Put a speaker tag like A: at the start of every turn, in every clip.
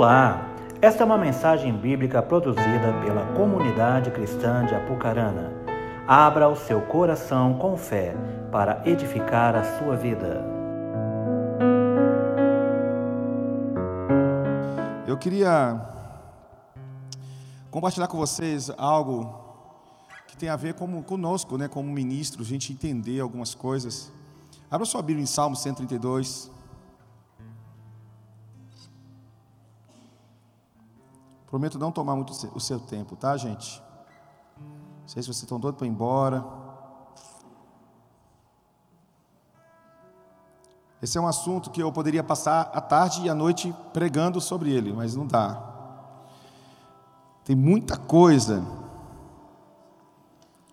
A: Olá, esta é uma mensagem bíblica produzida pela comunidade cristã de Apucarana. Abra o seu coração com fé para edificar a sua vida.
B: Eu queria compartilhar com vocês algo que tem a ver com, conosco, né, como ministro, a gente entender algumas coisas. Abra sua Bíblia em Salmo 132. Prometo não tomar muito o seu tempo, tá, gente? Não sei se vocês estão doidos para ir embora. Esse é um assunto que eu poderia passar a tarde e a noite pregando sobre ele, mas não dá. Tem muita coisa.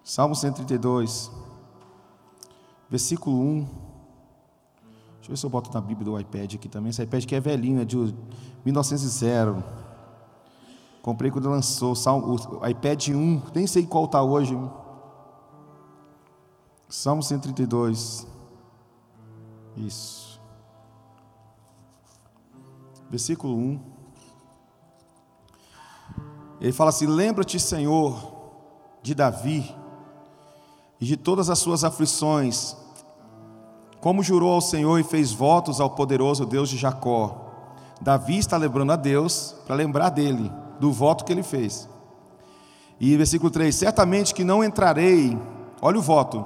B: Salmo 132, versículo 1. Deixa eu ver se eu boto na Bíblia do iPad aqui também. Esse iPad que é velhinho, é de 1900. Comprei quando lançou o iPad 1, nem sei qual está hoje. Salmo 132. Isso. Versículo 1. Ele fala assim: Lembra-te, Senhor, de Davi e de todas as suas aflições, como jurou ao Senhor e fez votos ao poderoso Deus de Jacó. Davi está lembrando a Deus para lembrar dele do voto que ele fez. E versículo 3: Certamente que não entrarei, olha o voto,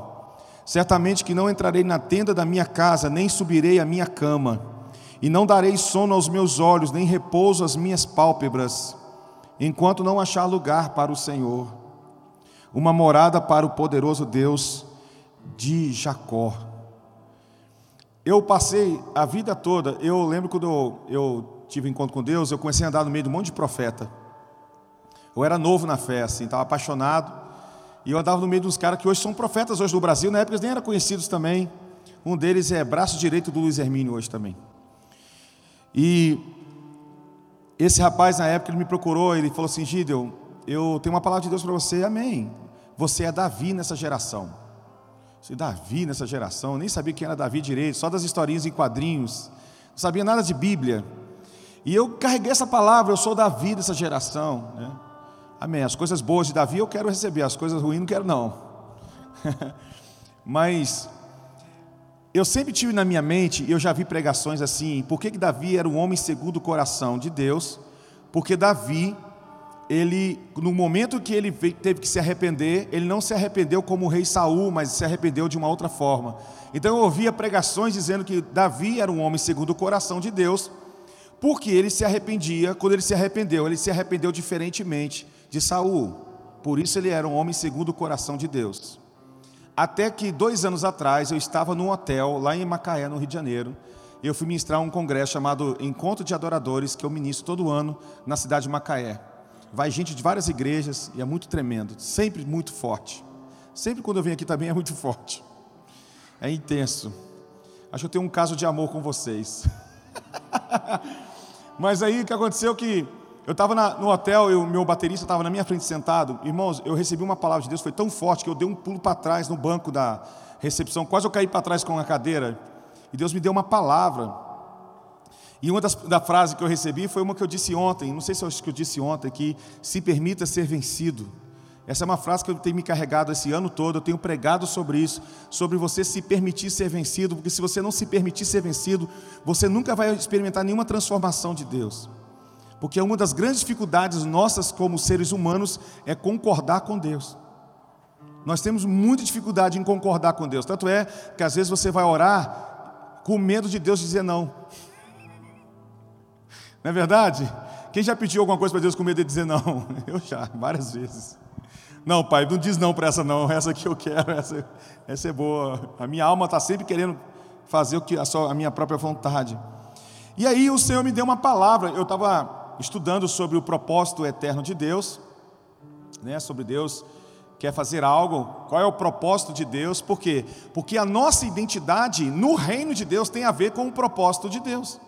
B: certamente que não entrarei na tenda da minha casa, nem subirei à minha cama, e não darei sono aos meus olhos, nem repouso às minhas pálpebras, enquanto não achar lugar para o Senhor, uma morada para o poderoso Deus de Jacó. Eu passei a vida toda, eu lembro quando eu, eu tive encontro com Deus, eu comecei a andar no meio de um monte de profeta. Eu era novo na fé, assim, estava apaixonado. E eu andava no meio dos caras que hoje são profetas hoje do Brasil, na época eles nem eram conhecidos também. Um deles é braço direito do Luiz Hermínio hoje também. E esse rapaz na época ele me procurou, ele falou assim: Gideon, eu tenho uma palavra de Deus para você, amém. Você é Davi nessa geração. Você Davi nessa geração, eu nem sabia quem era Davi direito, só das historinhas em quadrinhos, não sabia nada de Bíblia. E eu carreguei essa palavra, eu sou Davi dessa geração. Né? Amém. As coisas boas de Davi eu quero receber, as coisas ruins não quero não. Mas eu sempre tive na minha mente, eu já vi pregações assim, por que, que Davi era um homem segundo o coração de Deus? Porque Davi, ele, no momento que ele teve que se arrepender, ele não se arrependeu como o rei Saul, mas se arrependeu de uma outra forma. Então eu ouvia pregações dizendo que Davi era um homem segundo o coração de Deus, porque ele se arrependia, quando ele se arrependeu, ele se arrependeu diferentemente de Saul. Por isso ele era um homem segundo o coração de Deus. Até que dois anos atrás eu estava num hotel lá em Macaé, no Rio de Janeiro. E eu fui ministrar um congresso chamado Encontro de Adoradores, que eu ministro todo ano na cidade de Macaé. Vai gente de várias igrejas e é muito tremendo, sempre muito forte. Sempre quando eu venho aqui também é muito forte. É intenso. Acho que eu tenho um caso de amor com vocês. Mas aí o que aconteceu que eu estava no hotel e o meu baterista estava na minha frente sentado. Irmãos, eu recebi uma palavra de Deus, foi tão forte que eu dei um pulo para trás no banco da recepção, quase eu caí para trás com a cadeira. E Deus me deu uma palavra. E uma das da frases que eu recebi foi uma que eu disse ontem, não sei se eu acho que eu disse ontem, que se permita ser vencido. Essa é uma frase que eu tenho me carregado esse ano todo, eu tenho pregado sobre isso, sobre você se permitir ser vencido, porque se você não se permitir ser vencido, você nunca vai experimentar nenhuma transformação de Deus. Porque uma das grandes dificuldades nossas como seres humanos é concordar com Deus. Nós temos muita dificuldade em concordar com Deus. Tanto é que às vezes você vai orar com medo de Deus dizer não. Não é verdade? Quem já pediu alguma coisa para Deus com medo de dizer não? Eu já, várias vezes. Não, pai, não diz não para essa não, essa que eu quero, essa, essa é boa. A minha alma está sempre querendo fazer o que a, sua, a minha própria vontade. E aí o Senhor me deu uma palavra. Eu estava estudando sobre o propósito eterno de Deus, né, sobre Deus quer fazer algo, qual é o propósito de Deus, por quê? Porque a nossa identidade no reino de Deus tem a ver com o propósito de Deus.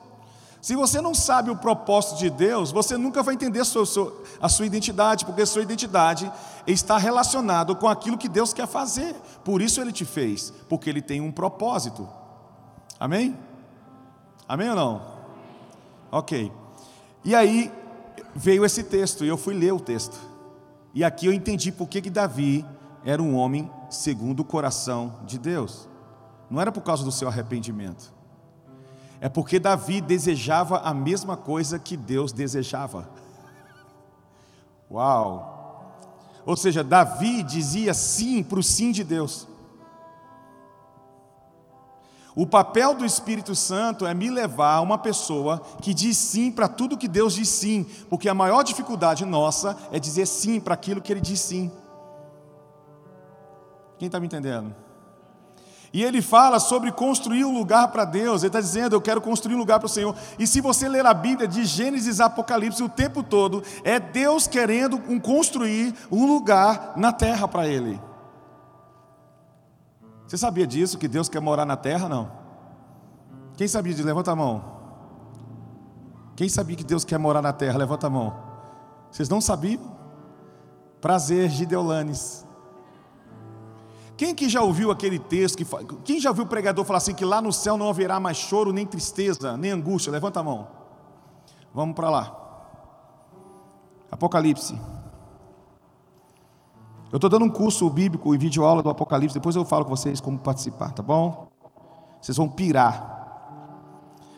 B: Se você não sabe o propósito de Deus, você nunca vai entender a sua, a sua identidade, porque a sua identidade está relacionada com aquilo que Deus quer fazer. Por isso Ele te fez, porque Ele tem um propósito. Amém? Amém ou não? Ok. E aí veio esse texto, e eu fui ler o texto. E aqui eu entendi por que, Davi era um homem segundo o coração de Deus. Não era por causa do seu arrependimento. É porque Davi desejava a mesma coisa que Deus desejava. Uau! Ou seja, Davi dizia sim para o sim de Deus. O papel do Espírito Santo é me levar a uma pessoa que diz sim para tudo que Deus diz sim, porque a maior dificuldade nossa é dizer sim para aquilo que Ele diz sim. Quem está me entendendo? E ele fala sobre construir um lugar para Deus. Ele está dizendo: Eu quero construir um lugar para o Senhor. E se você ler a Bíblia de Gênesis a Apocalipse o tempo todo, é Deus querendo construir um lugar na terra para Ele. Você sabia disso? Que Deus quer morar na terra? Não. Quem sabia disso? Levanta a mão. Quem sabia que Deus quer morar na terra? Levanta a mão. Vocês não sabiam? Prazer, Gideolanes. Quem que já ouviu aquele texto? Que, quem já ouviu o pregador falar assim: que lá no céu não haverá mais choro, nem tristeza, nem angústia? Levanta a mão. Vamos para lá. Apocalipse. Eu estou dando um curso bíblico e vídeo aula do Apocalipse. Depois eu falo com vocês como participar, tá bom? Vocês vão pirar.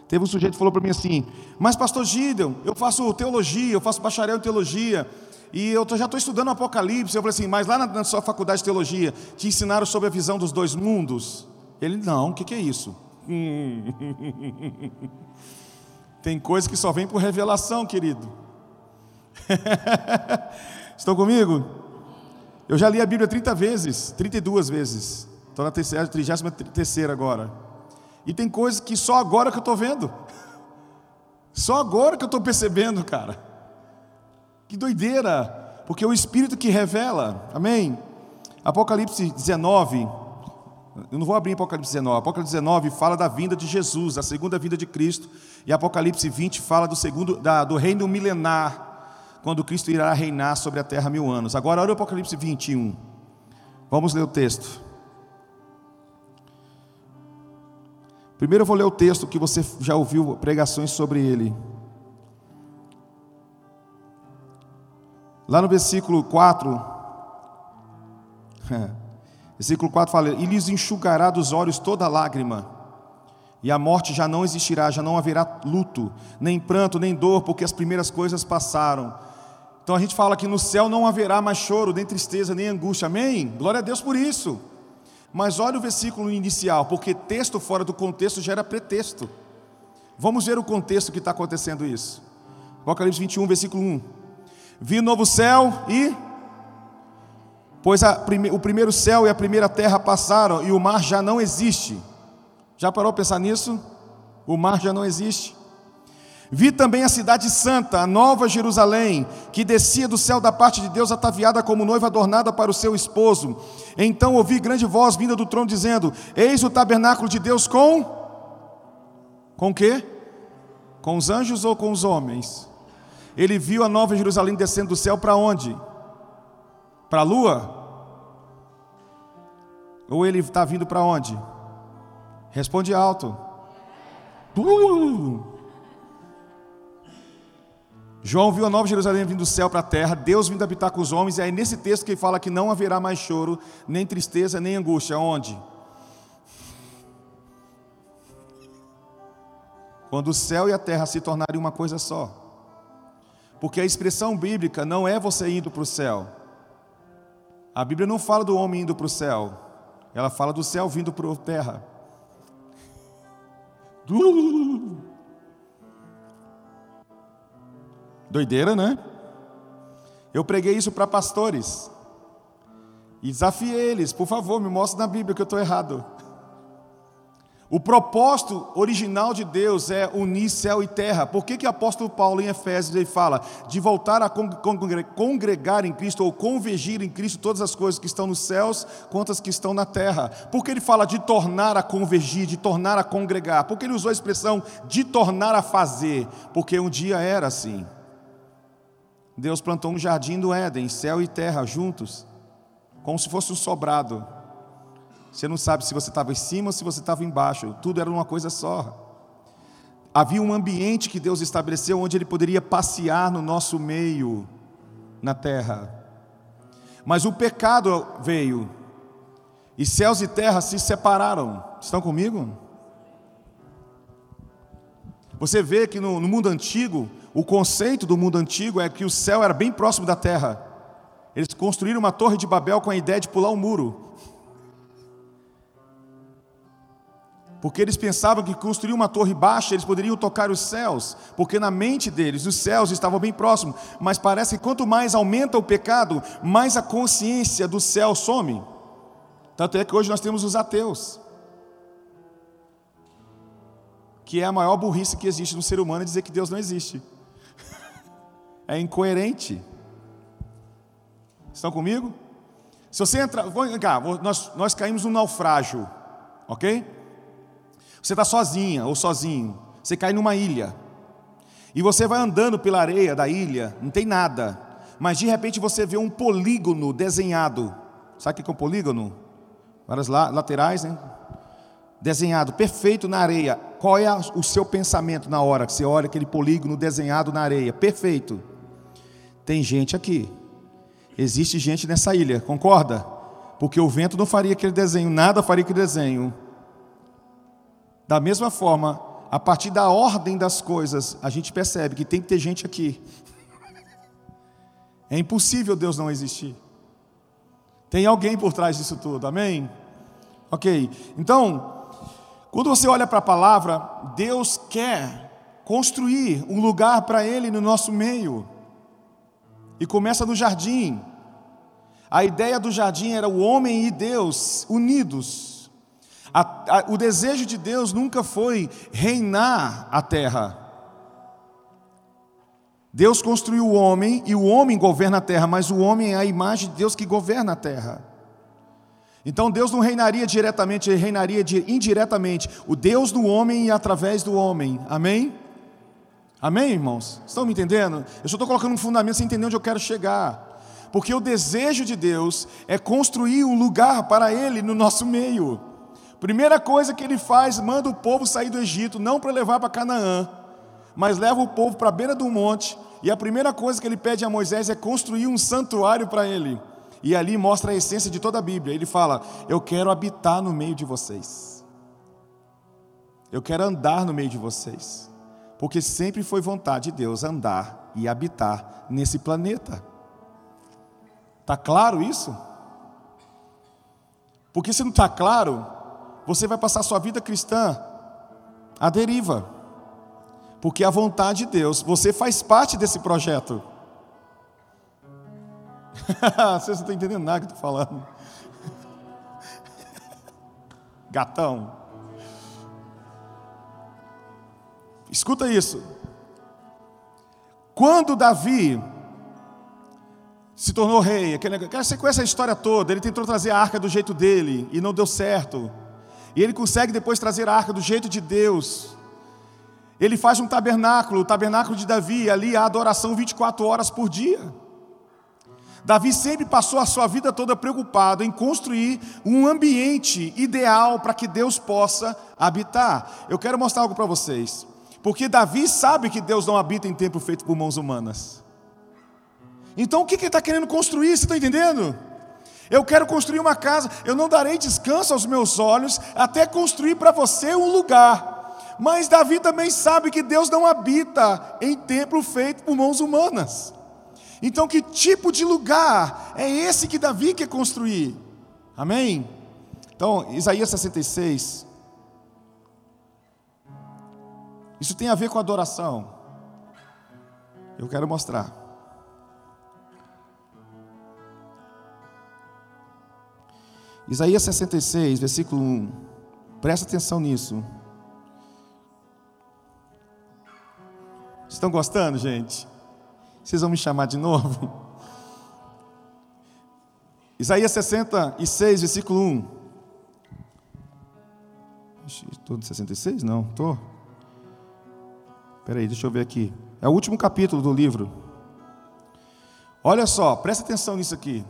B: Teve um sujeito que falou para mim assim: Mas, pastor Gideon, eu faço teologia, eu faço bacharel em teologia. E eu já estou estudando Apocalipse. Eu falei assim, mas lá na, sua faculdade de teologia, te ensinaram sobre a visão dos dois mundos? Ele, não, o que, que é isso? Tem coisa que só vem por revelação, querido. Estão comigo? Eu já li a Bíblia 30 vezes, 32 vezes. Estou na terceira, 33 agora. E tem coisas que só agora que eu estou vendo. Só agora que eu estou percebendo, cara. Que doideira, porque é o Espírito que revela, amém? Apocalipse 19, eu não vou abrir Apocalipse 19, Apocalipse 19 fala da vinda de Jesus, da segunda vinda de Cristo, e Apocalipse 20 fala do, segundo, da, do reino milenar, quando Cristo irá reinar sobre a terra mil anos. Agora, olha o Apocalipse 21, vamos ler o texto. Primeiro eu vou ler o texto que você já ouviu pregações sobre ele. Lá no versículo 4, versículo 4 fala: E lhes enxugará dos olhos toda lágrima, e a morte já não existirá, já não haverá luto, nem pranto, nem dor, porque as primeiras coisas passaram. Então a gente fala que no céu não haverá mais choro, nem tristeza, nem angústia, amém? Glória a Deus por isso. Mas olha o versículo inicial, porque texto fora do contexto gera pretexto. Vamos ver o contexto que está acontecendo isso. Apocalipse 21, versículo 1. Vi novo céu e. Pois a, o primeiro céu e a primeira terra passaram e o mar já não existe. Já parou para pensar nisso? O mar já não existe. Vi também a cidade santa, a nova Jerusalém, que descia do céu da parte de Deus, ataviada como noiva adornada para o seu esposo. Então ouvi grande voz vinda do trono dizendo: Eis o tabernáculo de Deus com com quê? Com os anjos ou com os homens? ele viu a nova Jerusalém descendo do céu para onde? Para a lua? Ou ele está vindo para onde? Responde alto. Uh! João viu a nova Jerusalém vindo do céu para a terra, Deus vindo habitar com os homens, e aí nesse texto que ele fala que não haverá mais choro, nem tristeza, nem angústia. Onde? Quando o céu e a terra se tornarem uma coisa só. Porque a expressão bíblica não é você indo para o céu. A Bíblia não fala do homem indo para o céu. Ela fala do céu vindo para a terra. Doideira, né? Eu preguei isso para pastores. E desafiei eles, por favor, me mostre na Bíblia que eu estou errado. O propósito original de Deus é unir céu e terra. Por que, que o apóstolo Paulo em Efésios ele fala de voltar a congregar em Cristo ou convergir em Cristo todas as coisas que estão nos céus quanto as que estão na terra? Por que ele fala de tornar a convergir, de tornar a congregar? Por que ele usou a expressão de tornar a fazer? Porque um dia era assim. Deus plantou um jardim do Éden, céu e terra juntos, como se fosse um sobrado. Você não sabe se você estava em cima ou se você estava embaixo. Tudo era uma coisa só. havia um ambiente que Deus estabeleceu onde ele poderia passear no nosso meio, na terra. Mas o pecado veio, e céus e terra se separaram. Estão comigo? Você vê que no, no, mundo antigo, o conceito do mundo antigo é que o céu era bem próximo da terra. Eles construíram uma torre de Babel com a ideia de pular o um muro. Porque eles pensavam que construir uma torre baixa eles poderiam tocar os céus, porque na mente deles os céus estavam bem próximos. Mas parece que quanto mais aumenta o pecado, mais a consciência do céu some. Tanto é que hoje nós temos os ateus que é a maior burrice que existe no ser humano é dizer que Deus não existe. É incoerente. Estão comigo? Se você entrar, vem cá, nós, nós caímos num naufrágio, ok? Você está sozinha ou sozinho, você cai numa ilha, e você vai andando pela areia da ilha, não tem nada, mas de repente você vê um polígono desenhado. Sabe o que é um polígono? Várias laterais, né? desenhado perfeito na areia. Qual é o seu pensamento na hora que você olha aquele polígono desenhado na areia? Perfeito. Tem gente aqui. Existe gente nessa ilha, concorda? Porque o vento não faria aquele desenho, nada faria aquele desenho. Da mesma forma, a partir da ordem das coisas, a gente percebe que tem que ter gente aqui. É impossível Deus não existir. Tem alguém por trás disso tudo, amém? Ok, então, quando você olha para a palavra, Deus quer construir um lugar para Ele no nosso meio. E começa no jardim. A ideia do jardim era o homem e Deus unidos. A, a, o desejo de Deus nunca foi reinar a terra. Deus construiu o homem e o homem governa a terra, mas o homem é a imagem de Deus que governa a terra. Então Deus não reinaria diretamente, ele reinaria indiretamente. O Deus do homem e através do homem. Amém? Amém, irmãos? Estão me entendendo? Eu só estou colocando um fundamento sem entender onde eu quero chegar. Porque o desejo de Deus é construir um lugar para Ele no nosso meio. Primeira coisa que Ele faz, manda o povo sair do Egito, não para levar para Canaã, mas leva o povo para a beira do monte. E a primeira coisa que Ele pede a Moisés é construir um santuário para Ele. E ali mostra a essência de toda a Bíblia. Ele fala: Eu quero habitar no meio de vocês. Eu quero andar no meio de vocês. Porque sempre foi vontade de Deus andar e habitar nesse planeta. Está claro isso? Porque se não está claro, você vai passar sua vida cristã à deriva. Porque a vontade de Deus, você faz parte desse projeto. Vocês não estão entendendo nada que eu estou falando. Gatão. Escuta isso. Quando Davi se tornou rei, você conhece a história toda, ele tentou trazer a arca do jeito dele e não deu certo. E ele consegue depois trazer a arca do jeito de Deus. Ele faz um tabernáculo, o tabernáculo de Davi, ali há adoração 24 horas por dia. Davi sempre passou a sua vida toda preocupado em construir um ambiente ideal para que Deus possa habitar. Eu quero mostrar algo para vocês. Porque Davi sabe que Deus não habita em templo feito por mãos humanas. Então o que, ele está querendo construir? Você está entendendo? Eu quero construir uma casa, eu não darei descanso aos meus olhos até construir para você um lugar. Mas Davi também sabe que Deus não habita em templo feito por mãos humanas. Então, que tipo de lugar é esse que Davi quer construir? Amém? Então, Isaías 66. Isso tem a ver com adoração. Eu quero mostrar. Isaías 66, versículo 1. Presta atenção nisso. Estão gostando, gente? Vocês vão me chamar de novo? Isaías 66, versículo 1. Estou no 66? Não, estou. Espera aí, deixa eu ver aqui. É o último capítulo do livro. Olha só, presta atenção nisso aqui.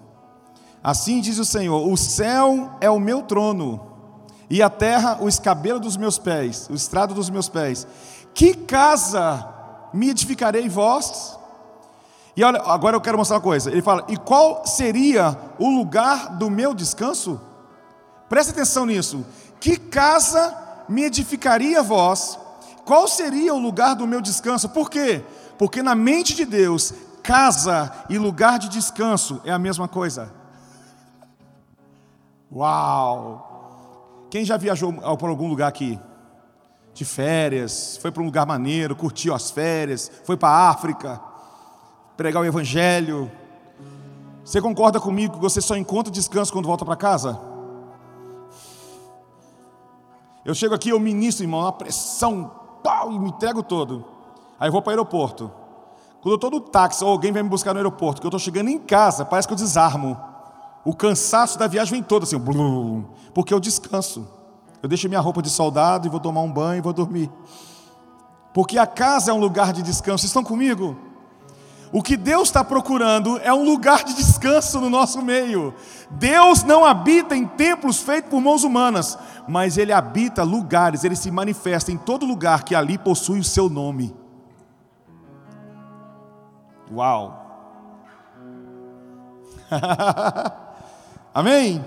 B: Assim diz o Senhor: O céu é o meu trono, e a terra o escabelo dos meus pés, o estrado dos meus pés. Que casa me edificarei vós? E olha, agora eu quero mostrar uma coisa. Ele fala: "E qual seria o lugar do meu descanso?" Presta atenção nisso. Que casa me edificaria vós? Qual seria o lugar do meu descanso? Por quê? Porque na mente de Deus, casa e lugar de descanso é a mesma coisa. Uau! Quem já viajou para algum lugar aqui? De férias, foi para um lugar maneiro, curtiu as férias, foi para a África, pregar o Evangelho. Você concorda comigo que você só encontra descanso quando volta para casa? Eu chego aqui, eu ministro, irmão, uma pressão, pau, e me entrego todo. Aí eu vou para o aeroporto. Quando eu estou no táxi, ou alguém vem me buscar no aeroporto, que eu estou chegando em casa, parece que eu desarmo. O cansaço da viagem vem todo assim, blum, porque eu descanso. Eu deixo minha roupa de soldado e vou tomar um banho e vou dormir. Porque a casa é um lugar de descanso. Vocês estão comigo? O que Deus está procurando é um lugar de descanso no nosso meio. Deus não habita em templos feitos por mãos humanas, mas Ele habita lugares, Ele se manifesta em todo lugar que ali possui o seu nome. Uau! Amém?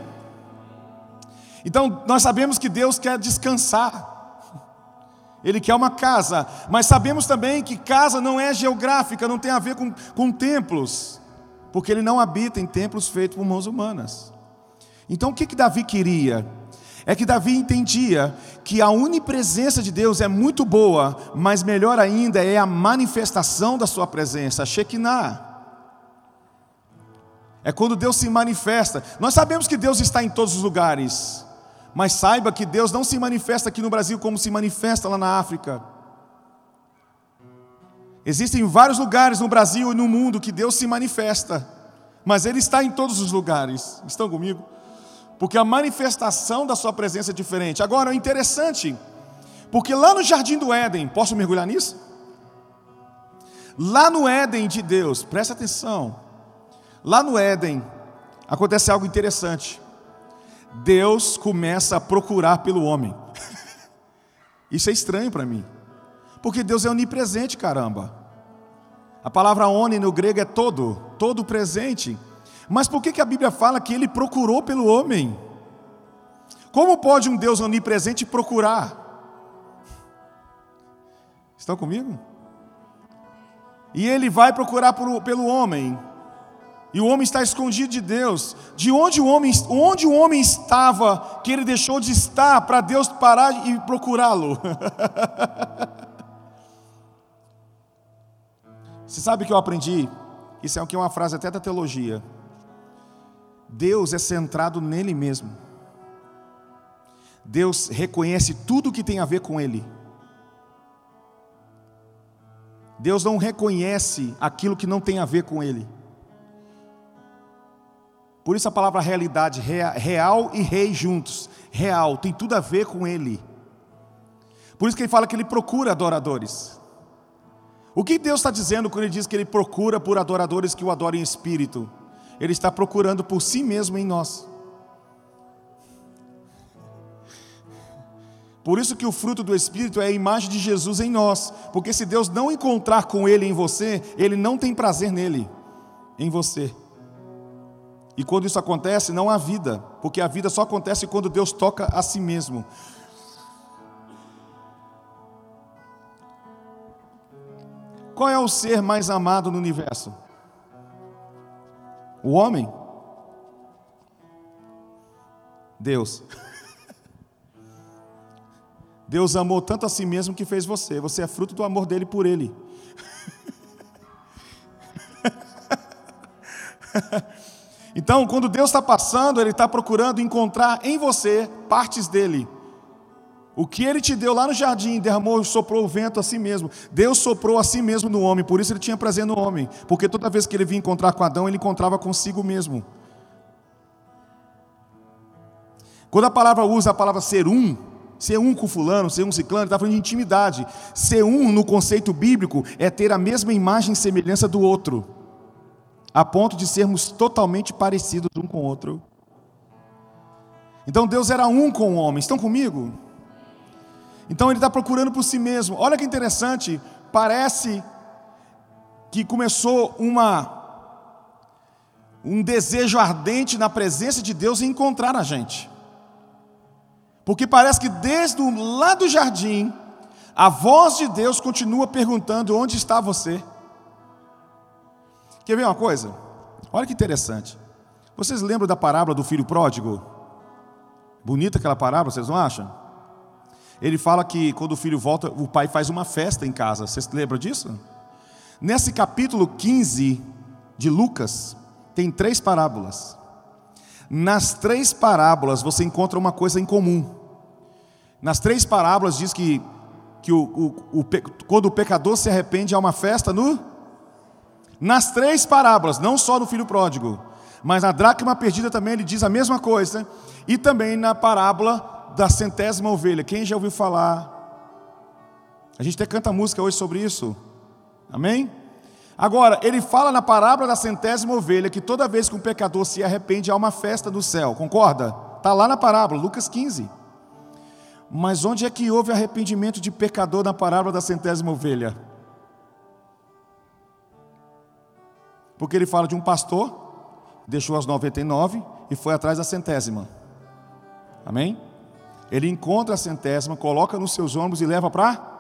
B: Então, nós sabemos que Deus quer descansar. Ele quer uma casa, mas sabemos também que casa não é geográfica, não tem a ver com, com templos, porque ele não habita em templos feitos por mãos humanas. Então o que, que Davi queria? É que Davi entendia que a onipresença de Deus é muito boa, mas melhor ainda é a manifestação da sua presença, a Shekinah. É quando Deus se manifesta. Nós sabemos que Deus está em todos os lugares, mas saiba que Deus não se manifesta aqui no Brasil como se manifesta lá na África. Existem vários lugares no Brasil e no mundo que Deus se manifesta, mas Ele está em todos os lugares. Estão comigo? Porque a manifestação da Sua presença é diferente. Agora, é interessante, porque lá no Jardim do Éden, posso mergulhar nisso? Lá no Éden de Deus, presta atenção. Lá no Éden, acontece algo interessante. Deus começa a procurar pelo homem. Isso é estranho para mim. Porque Deus é onipresente, caramba. A palavra oni no grego é todo, todo presente. Mas por que, que a Bíblia fala que ele procurou pelo homem? Como pode um Deus onipresente procurar? Estão comigo? E ele vai procurar pelo homem. E o homem está escondido de Deus. De onde o homem, onde o homem estava que ele deixou de estar para Deus parar e procurá-lo? Você sabe o que eu aprendi? Isso é aqui uma frase até da teologia. Deus é centrado nele mesmo. Deus reconhece tudo que tem a ver com ele. Deus não reconhece aquilo que não tem a ver com ele. Por isso a palavra realidade, real e rei juntos. Real, tem tudo a ver com ele. Por isso que ele fala que ele procura adoradores. O que Deus está dizendo quando ele diz que ele procura por adoradores que o adorem em espírito? Ele está procurando por si mesmo em nós. Por isso que o fruto do Espírito é a imagem de Jesus em nós. Porque se Deus não encontrar com Ele em você, Ele não tem prazer nele, em você. E quando isso acontece, não há vida, porque a vida só acontece quando Deus toca a si mesmo. Qual é o ser mais amado no universo? O homem? Deus. Deus amou tanto a si mesmo que fez você. Você é fruto do amor dele por ele. Então, quando Deus está passando, Ele está procurando encontrar em você partes dele. O que Ele te deu lá no jardim, derramou, soprou o vento a si mesmo. Deus soprou a si mesmo no homem, por isso Ele tinha prazer no homem. Porque toda vez que Ele vinha encontrar com Adão, Ele encontrava consigo mesmo. Quando a palavra usa a palavra ser um, ser um com fulano, ser um ciclano, está falando de intimidade. Ser um, no conceito bíblico, é ter a mesma imagem e semelhança do outro a ponto de sermos totalmente parecidos um com o outro. Então Deus era um com o homem. Estão comigo? Então ele está procurando por si mesmo. Olha que interessante. Parece que começou uma um desejo ardente na presença de Deus em encontrar a gente. Porque parece que desde lá do jardim, a voz de Deus continua perguntando: onde está você? Quer ver uma coisa? Olha que interessante. Vocês lembram da parábola do filho pródigo? Bonita aquela parábola, vocês não acham? Ele fala que quando o filho volta, o pai faz uma festa em casa. Vocês lembram disso? Nesse capítulo 15 de Lucas, tem três parábolas. Nas três parábolas você encontra uma coisa em comum. Nas três parábolas diz que, que o, o, o, quando o pecador se arrepende há uma festa no. Nas três parábolas, não só no filho pródigo, mas na dracma perdida também ele diz a mesma coisa. E também na parábola da centésima ovelha. Quem já ouviu falar? A gente até canta música hoje sobre isso. Amém? Agora, ele fala na parábola da centésima ovelha que toda vez que um pecador se arrepende há uma festa do céu. Concorda? Está lá na parábola, Lucas 15. Mas onde é que houve arrependimento de pecador na parábola da centésima ovelha? Porque ele fala de um pastor, deixou as 99 e foi atrás da centésima. Amém? Ele encontra a centésima, coloca nos seus ombros e leva para.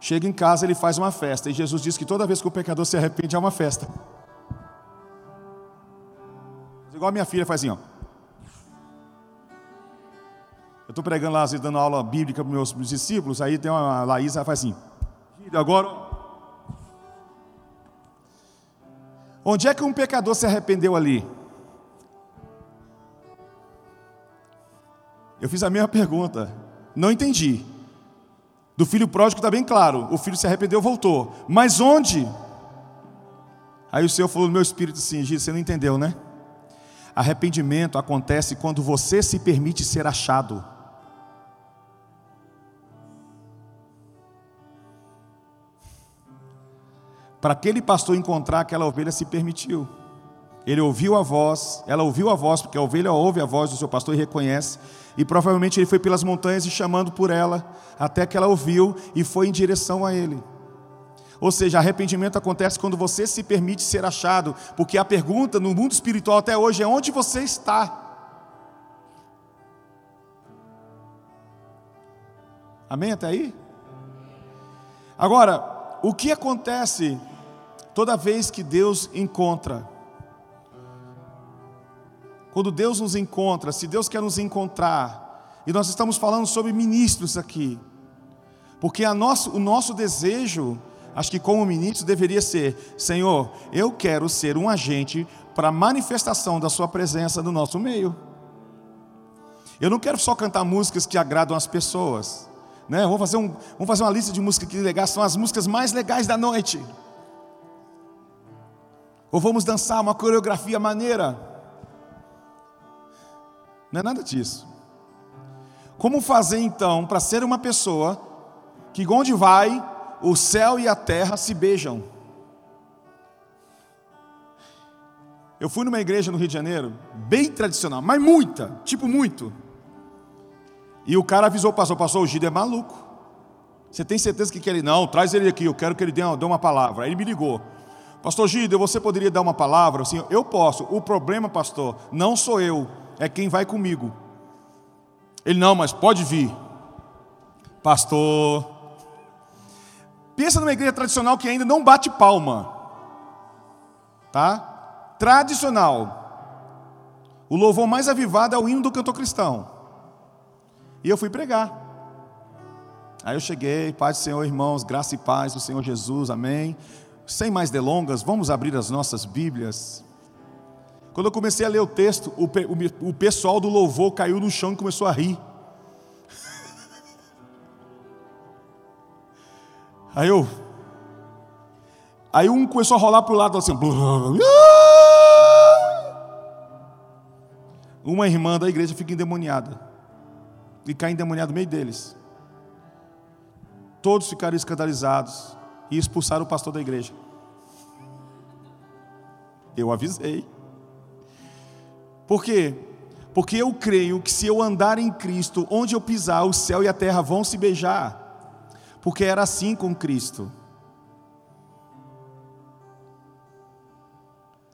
B: Chega em casa, ele faz uma festa. E Jesus diz que toda vez que o pecador se arrepende, é uma festa. Igual a minha filha faz assim, ó. Eu estou pregando lá, dando aula bíblica para meus discípulos, aí tem uma Laís, ela faz assim, agora. Onde é que um pecador se arrependeu ali? Eu fiz a mesma pergunta, não entendi. Do filho pródigo está bem claro, o filho se arrependeu, voltou. Mas onde? Aí o Senhor falou no meu espírito assim, Gil, você não entendeu, né? Arrependimento acontece quando você se permite ser achado. Para aquele pastor encontrar aquela ovelha, se permitiu. Ele ouviu a voz, ela ouviu a voz, porque a ovelha ouve a voz do seu pastor e reconhece. E provavelmente ele foi pelas montanhas e chamando por ela, até que ela ouviu e foi em direção a ele. Ou seja, arrependimento acontece quando você se permite ser achado, porque a pergunta no mundo espiritual até hoje é: onde você está? Amém até aí? Agora, o que acontece Toda vez que Deus encontra, quando Deus nos encontra, se Deus quer nos encontrar, e nós estamos falando sobre ministros aqui, porque nosso, o nosso desejo, acho que como ministro, deveria ser: Senhor, eu quero ser um agente para a manifestação da Sua presença no nosso meio. Eu não quero só cantar músicas que agradam as pessoas, né? Vamos fazer, um, vamos fazer uma lista de músicas que legais, são as músicas mais legais da noite. Ou vamos dançar uma coreografia maneira. Não é nada disso. Como fazer então para ser uma pessoa que onde vai, o céu e a terra se beijam? Eu fui numa igreja no Rio de Janeiro, bem tradicional, mas muita, tipo muito. E o cara avisou o pastor, pastor, o Gido é maluco. Você tem certeza que quer ele? Não, traz ele aqui, eu quero que ele dê uma, dê uma palavra. Aí ele me ligou. Pastor Gideon, você poderia dar uma palavra? Assim, eu posso. O problema, pastor, não sou eu, é quem vai comigo. Ele não, mas pode vir. Pastor. Pensa numa igreja tradicional que ainda não bate palma. Tá? Tradicional. O louvor mais avivado é o hino do cantor cristão. E eu fui pregar. Aí eu cheguei, paz do Senhor, irmãos, graça e paz do Senhor Jesus, amém sem mais delongas, vamos abrir as nossas Bíblias. Quando eu comecei a ler o texto, o, o, pessoal do louvor caiu no chão e começou a rir. Aí eu. Aí um começou a rolar para o lado assim. Uma irmã da igreja fica endemoniada. E cai endemoniado no meio deles. Todos ficaram escandalizados e expulsaram o pastor da igreja. Eu avisei. Por quê? Porque eu creio que se eu andar em Cristo, onde eu pisar, o céu e a terra vão se beijar. Porque era assim com Cristo.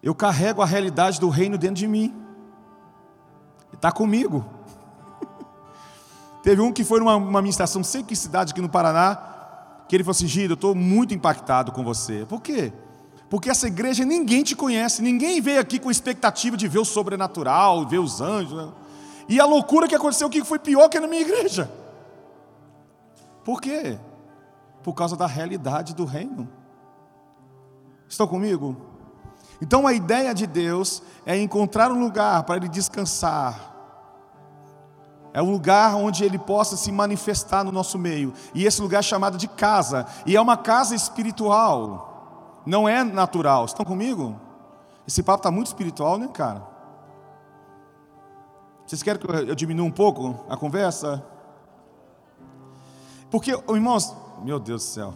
B: Eu carrego a realidade do reino dentro de mim. Está comigo. Teve um que foi numa uma ministração, sei que cidade aqui no Paraná, que ele falou assim: Giro, eu estou muito impactado com você. Por quê? Porque essa igreja ninguém te conhece, ninguém veio aqui com expectativa de ver o sobrenatural, ver os anjos. Né? E a loucura que aconteceu que foi pior que na minha igreja. Por quê? Por causa da realidade do reino. Estão comigo? Então a ideia de Deus é encontrar um lugar para ele descansar. É um lugar onde ele possa se manifestar no nosso meio. E esse lugar é chamado de casa. E é uma casa espiritual. Não é natural. Estão comigo? Esse papo está muito espiritual, né, cara? Vocês querem que eu diminua um pouco a conversa? Porque, irmãos, meu Deus do céu.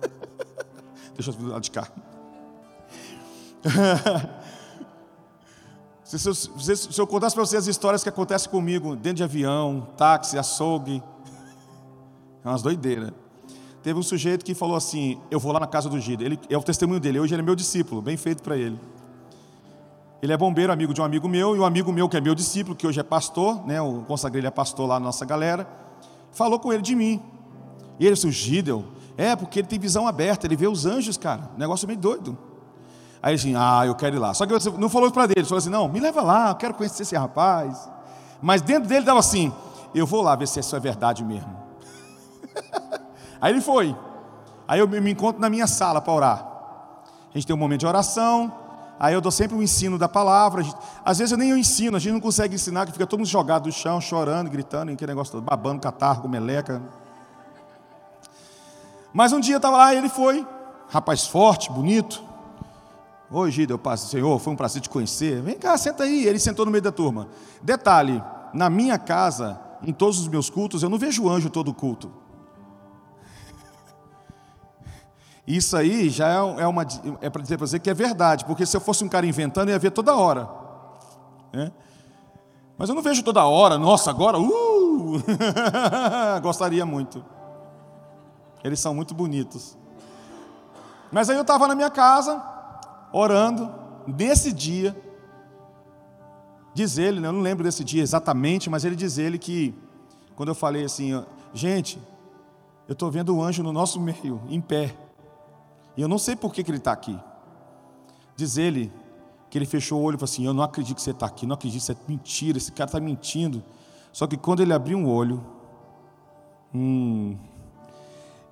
B: Deixa eu do lado de cá. se, se, se, se, eu contasse para vocês as histórias que acontecem comigo dentro de avião, táxi, açougue, é umas doideiras. Teve um sujeito que falou assim: Eu vou lá na casa do Gida. Ele, é o testemunho dele. Hoje ele é meu discípulo, bem feito para ele. Ele é bombeiro, amigo de um amigo meu, e um amigo meu que é meu discípulo, que hoje é pastor, né? O consagrei é pastor lá na nossa galera, falou com ele de mim. E ele disse: O Gideon, é porque ele tem visão aberta, ele vê os anjos, cara. Negócio meio doido. Aí assim, ah, eu quero ir lá. Só que não falou para ele, falou assim: não, me leva lá, eu quero conhecer esse rapaz. Mas dentro dele estava assim: eu vou lá ver se isso é verdade mesmo. Aí ele foi. Aí eu me encontro na minha sala para orar. A gente tem um momento de oração. Aí eu dou sempre um ensino da palavra. Às vezes eu nem eu ensino, a gente não consegue ensinar, que fica todo mundo jogado no chão, chorando, gritando, aquele negócio todo, babando, catarro, meleca. Mas um dia eu estava lá ele foi, rapaz forte, bonito. Oi, Gida, eu passo, Senhor, foi um prazer te conhecer. Vem cá, senta aí. Ele sentou no meio da turma. Detalhe: na minha casa, em todos os meus cultos, eu não vejo anjo todo culto. Isso aí já é, é uma é para dizer para você que é verdade, porque se eu fosse um cara inventando, eu ia ver toda hora. Né? Mas eu não vejo toda hora, nossa, agora, uh! Gostaria muito. Eles são muito bonitos. Mas aí eu estava na minha casa, orando, nesse dia, diz ele, né, eu não lembro desse dia exatamente, mas ele diz ele que, quando eu falei assim, gente, eu estou vendo o anjo no nosso meio, em pé, e eu não sei por que, que ele está aqui. Diz ele que ele fechou o olho e falou assim: Eu não acredito que você está aqui, não acredito, isso é mentira, esse cara está mentindo. Só que quando ele abriu um olho, hum,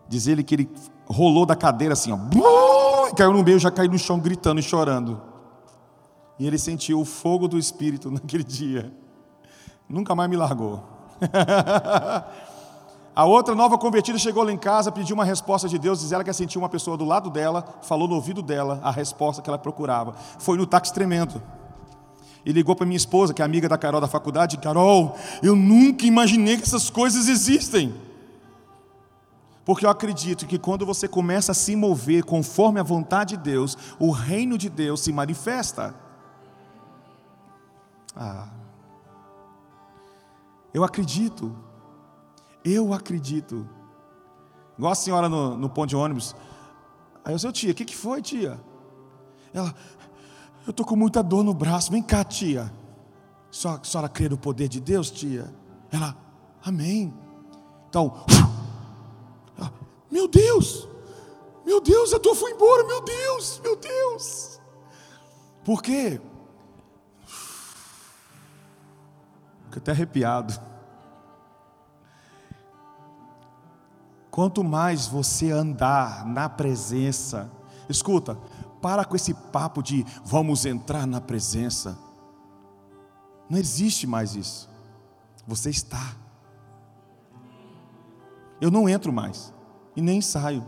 B: diz ele que ele rolou da cadeira assim, ó, caiu no meio, já caiu no chão gritando e chorando. E ele sentiu o fogo do Espírito naquele dia. Nunca mais me largou. A outra nova convertida chegou lá em casa, pediu uma resposta de Deus, diz ela que sentiu uma pessoa do lado dela, falou no ouvido dela a resposta que ela procurava. Foi no táxi tremendo. E ligou para minha esposa, que é amiga da Carol da faculdade, Carol, eu nunca imaginei que essas coisas existem. Porque eu acredito que quando você começa a se mover conforme a vontade de Deus, o reino de Deus se manifesta. Ah. Eu acredito. Eu acredito. Igual a senhora no, no ponto de ônibus. Aí eu disse, tia, o que, que foi, tia? Ela, eu estou com muita dor no braço. Vem cá, tia. Senhora, a senhora crê no poder de Deus, tia? Ela, amém. Então, meu Deus, meu Deus, a dor foi embora, meu Deus, meu Deus. Por quê? Fico até arrepiado. Quanto mais você andar na presença, escuta, para com esse papo de vamos entrar na presença. Não existe mais isso. Você está. Eu não entro mais e nem saio.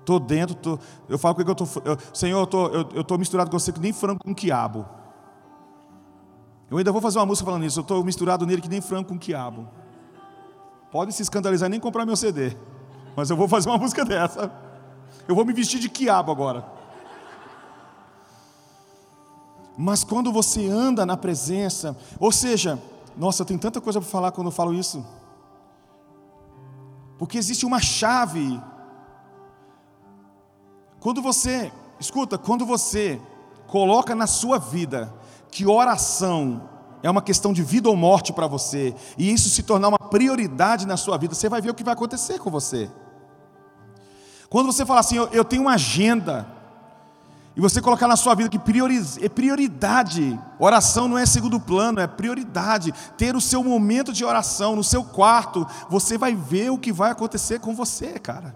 B: Estou dentro, tô, eu falo com ele que eu estou. Senhor, eu estou misturado com você que nem frango com quiabo. Eu ainda vou fazer uma música falando isso. Eu estou misturado nele que nem frango com quiabo. Pode se escandalizar e nem comprar meu CD. Mas eu vou fazer uma música dessa. Eu vou me vestir de quiabo agora. Mas quando você anda na presença, ou seja, nossa, eu tenho tanta coisa para falar quando eu falo isso. Porque existe uma chave. Quando você, escuta, quando você coloca na sua vida que oração é uma questão de vida ou morte para você, e isso se tornar uma prioridade na sua vida, você vai ver o que vai acontecer com você. Quando você fala assim, eu, eu tenho uma agenda, e você colocar na sua vida que é prioridade, oração não é segundo plano, é prioridade. Ter o seu momento de oração no seu quarto, você vai ver o que vai acontecer com você, cara.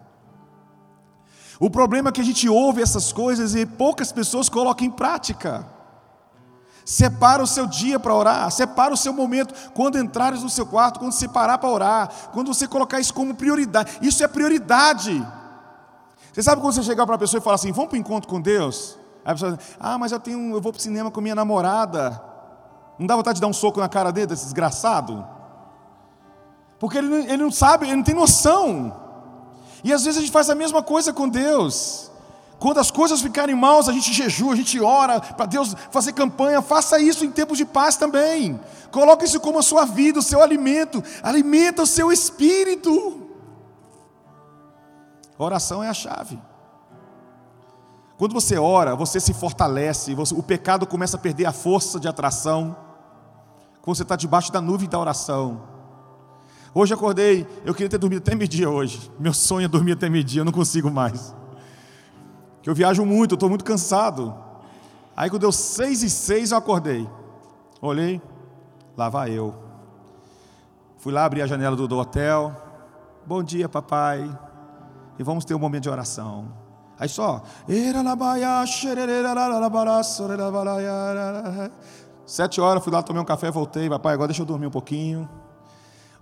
B: O problema é que a gente ouve essas coisas e poucas pessoas colocam em prática. Separa o seu dia para orar, separa o seu momento quando entrares no seu quarto, quando você parar para orar, quando você colocar isso como prioridade. Isso é prioridade. Você sabe quando você chegar para a pessoa e falar assim, vamos para o encontro com Deus? Aí a pessoa diz, ah, mas eu, tenho, eu vou para o cinema com minha namorada. Não dá vontade de dar um soco na cara dele, desse desgraçado? Porque ele, ele não sabe, ele não tem noção. E às vezes a gente faz a mesma coisa com Deus. Quando as coisas ficarem maus, a gente jejua, a gente ora para Deus fazer campanha. Faça isso em tempos de paz também. Coloque isso como a sua vida, o seu alimento. Alimenta o seu espírito. Oração é a chave. Quando você ora, você se fortalece, você, o pecado começa a perder a força de atração. Quando você está debaixo da nuvem da oração. Hoje acordei, eu queria ter dormido até meio-dia hoje. Meu sonho é dormir até meio-dia, eu não consigo mais. Que eu viajo muito, eu estou muito cansado. Aí quando deu seis e seis eu acordei. Olhei, lá vai eu. Fui lá abrir a janela do, do hotel. Bom dia, papai e vamos ter um momento de oração. Aí só. Sete horas, fui lá, tomei um café, voltei. Papai, agora deixa eu dormir um pouquinho.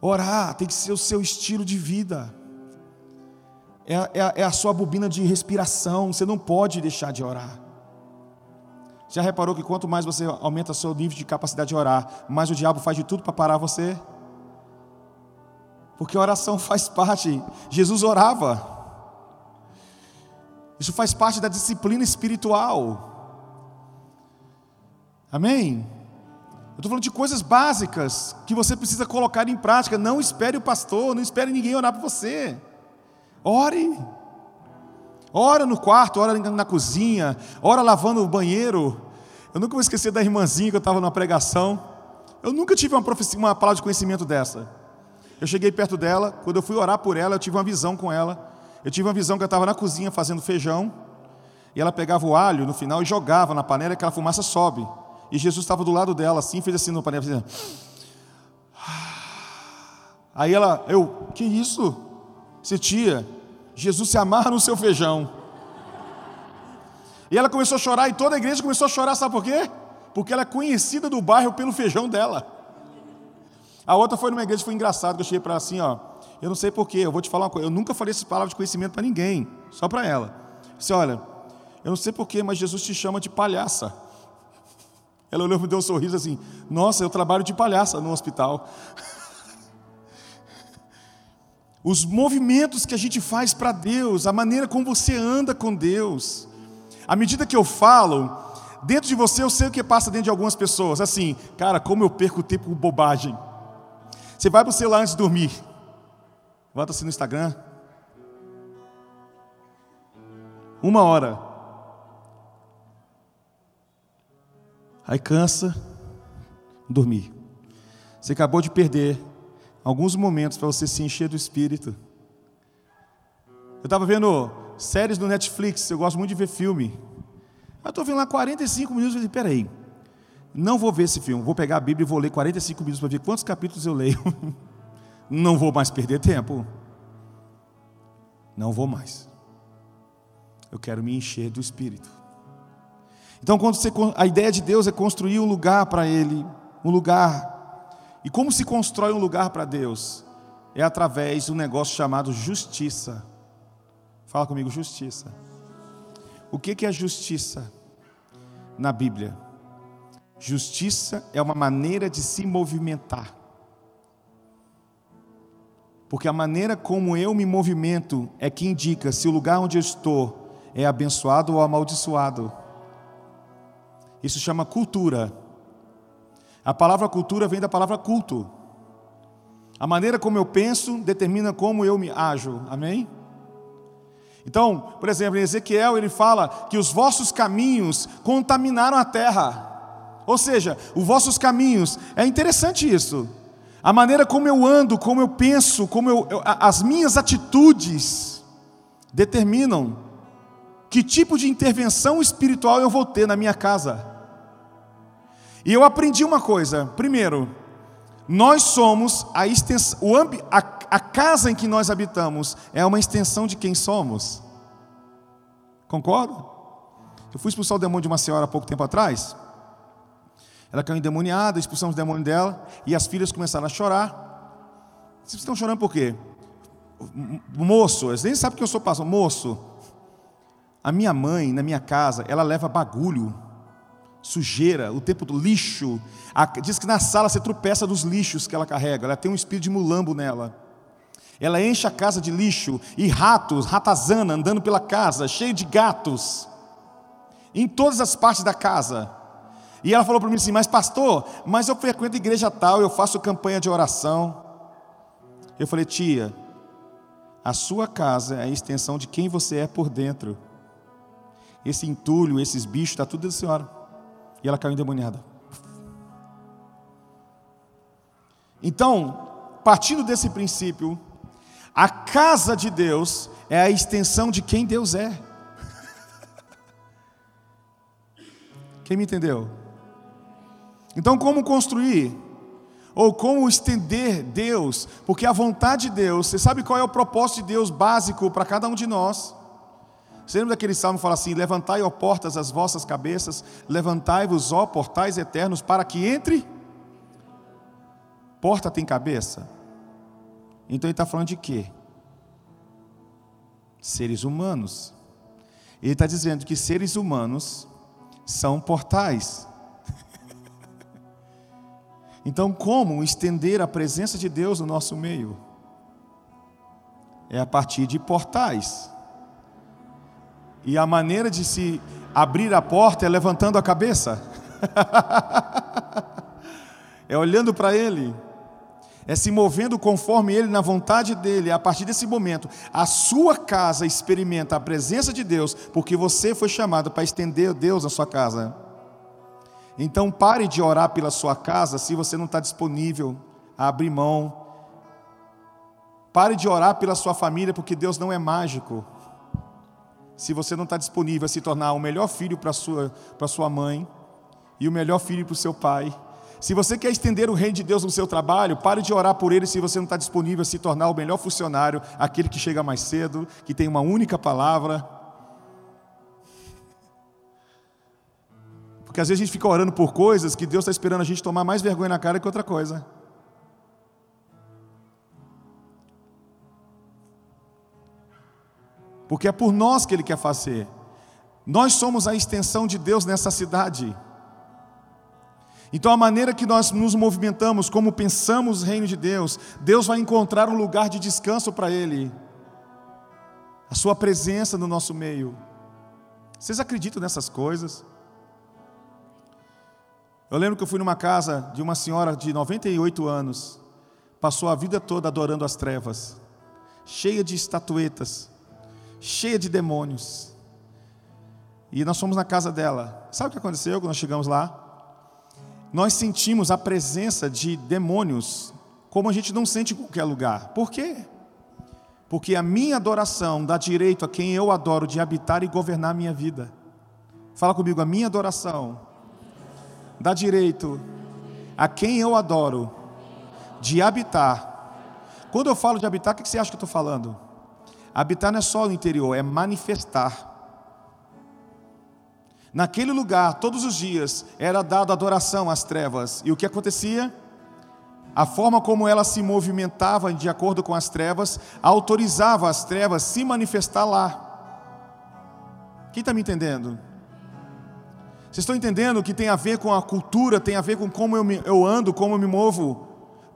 B: Orar tem que ser o seu estilo de vida. É, é, é a sua bobina de respiração. Você não pode deixar de orar. Já reparou que quanto mais você aumenta seu nível de capacidade de orar, mais o diabo faz de tudo para parar você? Porque oração faz parte. Jesus orava. Isso faz parte da disciplina espiritual. Amém? Eu estou falando de coisas básicas que você precisa colocar em prática. Não espere o pastor, não espere ninguém orar por você. Ore. Ora no quarto, ora na cozinha, ora lavando o banheiro. Eu nunca vou esquecer da irmãzinha que eu estava numa pregação. Eu nunca tive uma, uma palavra de conhecimento dessa. Eu cheguei perto dela, quando eu fui orar por ela, eu tive uma visão com ela. Eu tive uma visão que eu estava na cozinha fazendo feijão, e ela pegava o alho no final e jogava na panela, e aquela fumaça sobe. E Jesus estava do lado dela, assim, fez assim no panela. Assim, Aí ela, eu, que isso? Você tia, Jesus se amarra no seu feijão. E ela começou a chorar, e toda a igreja começou a chorar, sabe por quê? Porque ela é conhecida do bairro pelo feijão dela. A outra foi numa igreja, foi engraçado, que eu cheguei para assim, ó. Eu não sei porquê, eu vou te falar uma coisa. Eu nunca falei essas palavras de conhecimento para ninguém, só para ela. Você olha, eu não sei porquê, mas Jesus te chama de palhaça. Ela olhou e me deu um sorriso assim: Nossa, eu trabalho de palhaça no hospital. Os movimentos que a gente faz para Deus, a maneira como você anda com Deus. À medida que eu falo, dentro de você eu sei o que passa dentro de algumas pessoas. Assim, cara, como eu perco tempo com bobagem. Você vai para o celular antes de dormir. Bota-se no Instagram. Uma hora. Aí cansa, dormir. Você acabou de perder alguns momentos para você se encher do espírito. Eu estava vendo séries no Netflix, eu gosto muito de ver filme. Eu estou vendo lá 45 minutos e falei, peraí, não vou ver esse filme, vou pegar a Bíblia e vou ler 45 minutos para ver quantos capítulos eu leio. Não vou mais perder tempo. Não vou mais. Eu quero me encher do Espírito. Então, quando você, a ideia de Deus é construir um lugar para Ele, um lugar. E como se constrói um lugar para Deus? É através de um negócio chamado justiça. Fala comigo, justiça. O que é justiça na Bíblia? Justiça é uma maneira de se movimentar. Porque a maneira como eu me movimento é que indica se o lugar onde eu estou é abençoado ou amaldiçoado. Isso chama cultura. A palavra cultura vem da palavra culto. A maneira como eu penso determina como eu me ajo. Amém? Então, por exemplo, em Ezequiel ele fala que os vossos caminhos contaminaram a terra. Ou seja, os vossos caminhos, é interessante isso. A maneira como eu ando, como eu penso, como eu, eu, as minhas atitudes determinam que tipo de intervenção espiritual eu vou ter na minha casa. E eu aprendi uma coisa. Primeiro, nós somos a extensão, o a, a casa em que nós habitamos é uma extensão de quem somos. Concorda? Eu fui expulsar o demônio de uma senhora há pouco tempo atrás. Ela caiu endemoniada, expulsamos o demônio dela, e as filhas começaram a chorar. Vocês estão chorando por quê? Moço, eles nem sabem que eu sou pastor. Moço, a minha mãe, na minha casa, ela leva bagulho, sujeira, o tempo do lixo. Diz que na sala você tropeça dos lixos que ela carrega. Ela tem um espírito de mulambo nela. Ela enche a casa de lixo e ratos, ratazana andando pela casa, cheio de gatos, em todas as partes da casa. E ela falou para mim assim: Mas, pastor, mas eu frequento igreja tal, eu faço campanha de oração. Eu falei: Tia, a sua casa é a extensão de quem você é por dentro. Esse entulho, esses bichos, está tudo da senhora. E ela caiu endemoniada. Então, partindo desse princípio, a casa de Deus é a extensão de quem Deus é. Quem me entendeu? Então, como construir? Ou como estender Deus? Porque a vontade de Deus, você sabe qual é o propósito de Deus básico para cada um de nós? Você lembra daquele salmo que fala assim: Levantai, ó portas, as vossas cabeças, levantai-vos, ó portais eternos, para que entre? Porta tem cabeça? Então ele está falando de quê? Seres humanos. Ele está dizendo que seres humanos são portais. Então, como estender a presença de Deus no nosso meio? É a partir de portais. E a maneira de se abrir a porta é levantando a cabeça, é olhando para Ele, é se movendo conforme Ele, na vontade dEle. A partir desse momento, a sua casa experimenta a presença de Deus, porque você foi chamado para estender Deus na sua casa. Então pare de orar pela sua casa se você não está disponível a abrir mão. Pare de orar pela sua família, porque Deus não é mágico. Se você não está disponível a se tornar o melhor filho para sua, para sua mãe e o melhor filho para o seu pai. Se você quer estender o reino de Deus no seu trabalho, pare de orar por ele se você não está disponível a se tornar o melhor funcionário, aquele que chega mais cedo, que tem uma única palavra. Porque às vezes a gente fica orando por coisas que Deus está esperando a gente tomar mais vergonha na cara que outra coisa. Porque é por nós que Ele quer fazer. Nós somos a extensão de Deus nessa cidade. Então, a maneira que nós nos movimentamos, como pensamos o reino de Deus, Deus vai encontrar um lugar de descanso para Ele, a Sua presença no nosso meio. Vocês acreditam nessas coisas? Eu lembro que eu fui numa casa de uma senhora de 98 anos, passou a vida toda adorando as trevas, cheia de estatuetas, cheia de demônios. E nós fomos na casa dela. Sabe o que aconteceu quando nós chegamos lá? Nós sentimos a presença de demônios como a gente não sente em qualquer lugar. Por quê? Porque a minha adoração dá direito a quem eu adoro de habitar e governar a minha vida. Fala comigo, a minha adoração dá direito a quem eu adoro de habitar. Quando eu falo de habitar, o que você acha que eu estou falando? Habitar não é só no interior, é manifestar. Naquele lugar, todos os dias, era dada adoração às trevas. E o que acontecia? A forma como ela se movimentava de acordo com as trevas, autorizava as trevas se manifestar lá. Quem está me entendendo? Vocês estão entendendo que tem a ver com a cultura, tem a ver com como eu, me, eu ando, como eu me movo?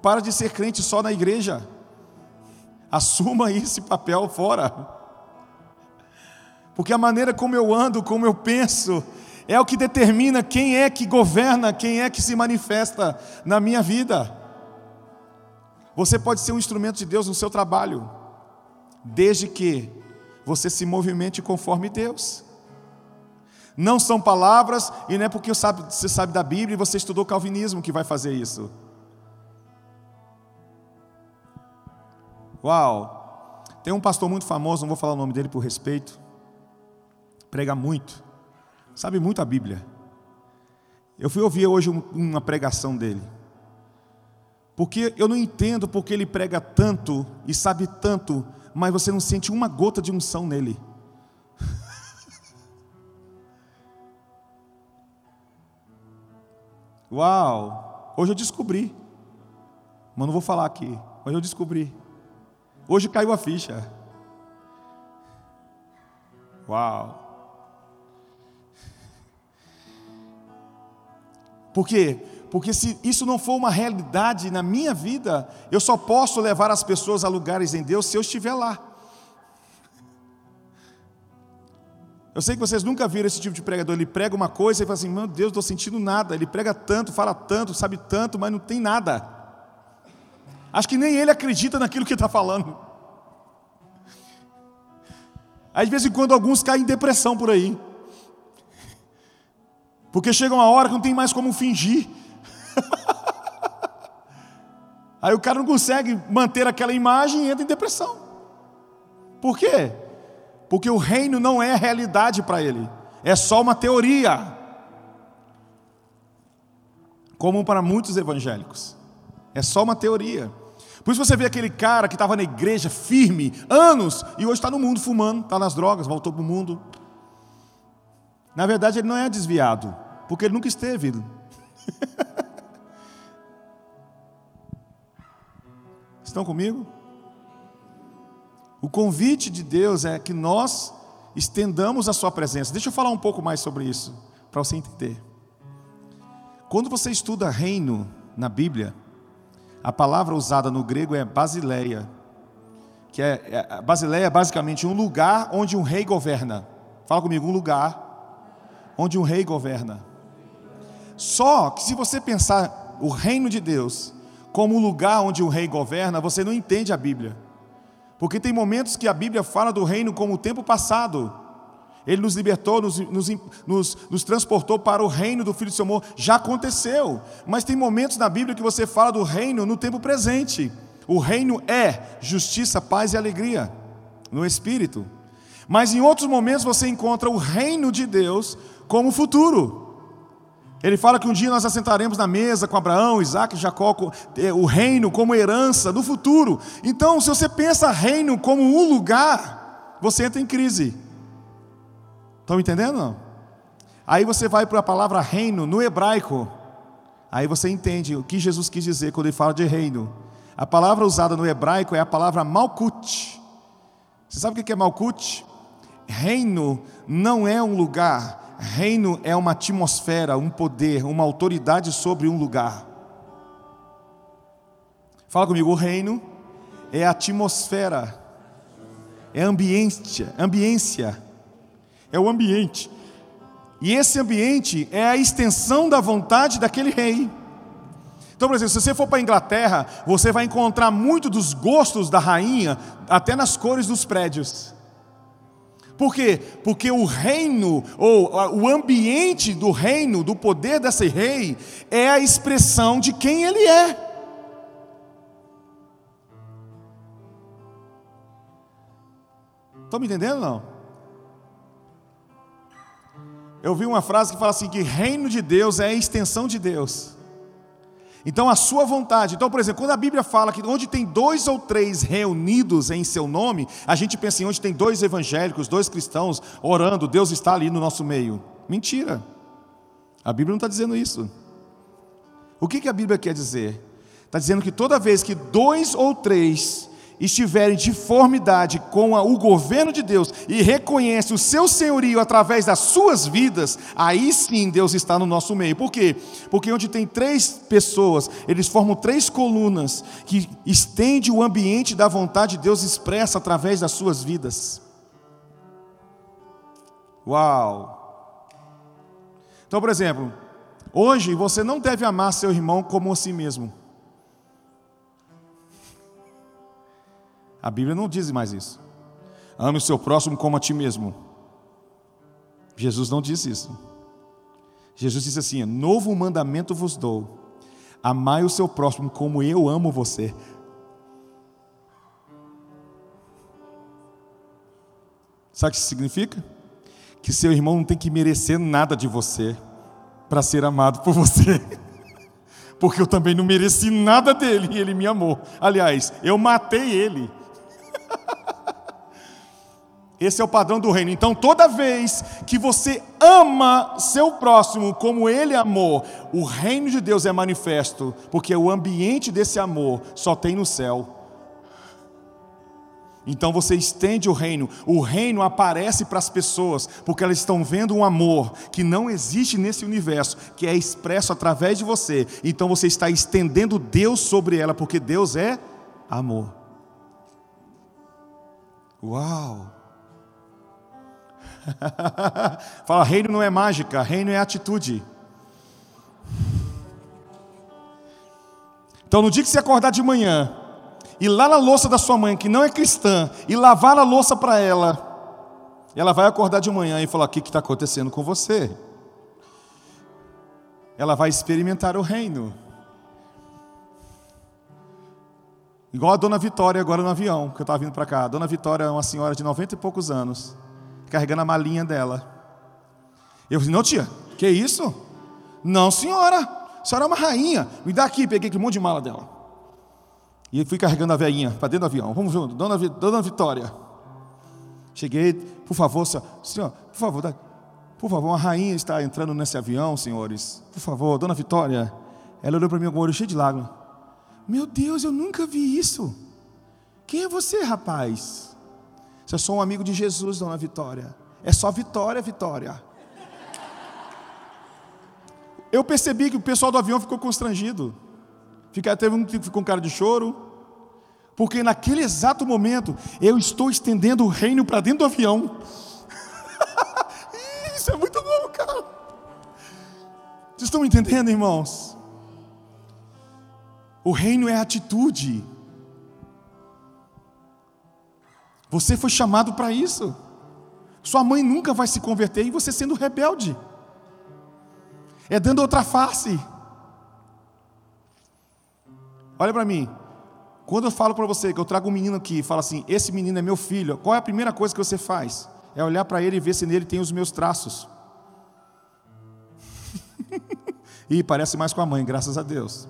B: Para de ser crente só na igreja. Assuma esse papel fora. Porque a maneira como eu ando, como eu penso, é o que determina quem é que governa, quem é que se manifesta na minha vida. Você pode ser um instrumento de Deus no seu trabalho, desde que você se movimente conforme Deus. Não são palavras, e não é porque você sabe da Bíblia e você estudou calvinismo que vai fazer isso. Uau! Tem um pastor muito famoso, não vou falar o nome dele por respeito, prega muito, sabe muito a Bíblia. Eu fui ouvir hoje uma pregação dele, porque eu não entendo porque ele prega tanto e sabe tanto, mas você não sente uma gota de unção nele. Uau! Hoje eu descobri, mas não vou falar aqui. Hoje eu descobri. Hoje caiu a ficha. Uau! Por quê? Porque se isso não for uma realidade na minha vida, eu só posso levar as pessoas a lugares em Deus se eu estiver lá. Eu sei que vocês nunca viram esse tipo de pregador. Ele prega uma coisa e fala assim: Meu Deus, estou sentindo nada. Ele prega tanto, fala tanto, sabe tanto, mas não tem nada. Acho que nem ele acredita naquilo que está falando. Aí, de vez em quando, alguns caem em depressão por aí. Porque chega uma hora que não tem mais como fingir. Aí o cara não consegue manter aquela imagem e entra em depressão. Por quê? Porque o reino não é realidade para ele, é só uma teoria. Como para muitos evangélicos, é só uma teoria. Por isso você vê aquele cara que estava na igreja firme, anos, e hoje está no mundo fumando, está nas drogas, voltou para o mundo. Na verdade, ele não é desviado, porque ele nunca esteve. Estão comigo? O convite de Deus é que nós estendamos a Sua presença. Deixa eu falar um pouco mais sobre isso, para você entender. Quando você estuda reino na Bíblia, a palavra usada no grego é basileia, que é, é basileia é basicamente um lugar onde um rei governa. Fala comigo, um lugar onde um rei governa. Só que se você pensar o reino de Deus como um lugar onde o rei governa, você não entende a Bíblia. Porque tem momentos que a Bíblia fala do reino como o tempo passado. Ele nos libertou, nos, nos, nos, nos, transportou para o reino do Filho do seu amor. Já aconteceu. Mas tem momentos na Bíblia que você fala do reino no tempo presente. O reino é justiça, paz e alegria no Espírito. Mas em outros momentos você encontra o reino de Deus como futuro. Ele fala que um dia nós assentaremos na mesa com Abraão, Isaac Jacó, é, o reino como herança no futuro. Então, se você pensa reino como um lugar, você entra em crise. Estão entendendo? Não? Aí você vai para a palavra reino no hebraico. Aí você entende o que Jesus quis dizer quando ele fala de reino. A palavra usada no hebraico é a palavra malkut. Você sabe o que é malkut? Reino não é um lugar, Reino é uma atmosfera, um poder, uma autoridade sobre um lugar. Fala comigo, o reino é atmosfera, é ambiência, ambiência, é o ambiente. E esse ambiente é a extensão da vontade daquele rei. Então, por exemplo, se você for para a Inglaterra, você vai encontrar muito dos gostos da rainha, até nas cores dos prédios. Por quê? Porque o reino, ou o ambiente do reino, do poder desse rei, é a expressão de quem ele é. Estão me entendendo não? Eu vi uma frase que fala assim: que reino de Deus é a extensão de Deus. Então, a sua vontade. Então, por exemplo, quando a Bíblia fala que onde tem dois ou três reunidos em seu nome, a gente pensa em onde tem dois evangélicos, dois cristãos orando, Deus está ali no nosso meio. Mentira. A Bíblia não está dizendo isso. O que, que a Bíblia quer dizer? Está dizendo que toda vez que dois ou três estiverem de conformidade com o governo de Deus e reconhece o seu senhorio através das suas vidas, aí sim Deus está no nosso meio. Por quê? Porque onde tem três pessoas, eles formam três colunas que estende o ambiente da vontade de Deus expressa através das suas vidas. Uau! Então, por exemplo, hoje você não deve amar seu irmão como a si mesmo. A Bíblia não diz mais isso. Ame o seu próximo como a ti mesmo. Jesus não disse isso. Jesus disse assim: Novo mandamento vos dou. Amai o seu próximo como eu amo você. Sabe o que isso significa? Que seu irmão não tem que merecer nada de você para ser amado por você. Porque eu também não mereci nada dele e ele me amou. Aliás, eu matei ele esse é o padrão do reino. Então, toda vez que você ama seu próximo como ele amou, o reino de Deus é manifesto, porque o ambiente desse amor só tem no céu. Então você estende o reino, o reino aparece para as pessoas, porque elas estão vendo um amor que não existe nesse universo, que é expresso através de você. Então você está estendendo Deus sobre ela, porque Deus é amor. Uau! Fala, reino não é mágica, reino é atitude. Então, no dia que você acordar de manhã, e lá na louça da sua mãe, que não é cristã, e lavar a louça para ela, ela vai acordar de manhã e falar: O que está acontecendo com você? Ela vai experimentar o reino. Igual a dona Vitória agora no avião, que eu estava vindo para cá. A dona Vitória é uma senhora de noventa e poucos anos carregando a malinha dela. Eu falei, não, tia, que isso? Não, senhora, a senhora é uma rainha. Me dá aqui, peguei aquele monte de mala dela. E fui carregando a velhinha para dentro do avião. Vamos junto, dona, dona Vitória. Cheguei, por favor, senhor, por favor, por favor, uma rainha está entrando nesse avião, senhores. Por favor, dona Vitória. Ela olhou para mim com o olho cheio de lágrimas. Meu Deus, eu nunca vi isso. Quem é você, rapaz? Se eu sou um amigo de Jesus, dona Vitória. É só vitória, Vitória. Eu percebi que o pessoal do avião ficou constrangido. Fica, teve um que ficou com cara de choro. Porque naquele exato momento eu estou estendendo o reino para dentro do avião. Isso é muito bom, cara. Vocês estão entendendo, irmãos? O reino é atitude. Você foi chamado para isso. Sua mãe nunca vai se converter e você sendo rebelde. É dando outra face. Olha para mim. Quando eu falo para você que eu trago um menino aqui e falo assim: esse menino é meu filho, qual é a primeira coisa que você faz? É olhar para ele e ver se nele tem os meus traços. e parece mais com a mãe, graças a Deus.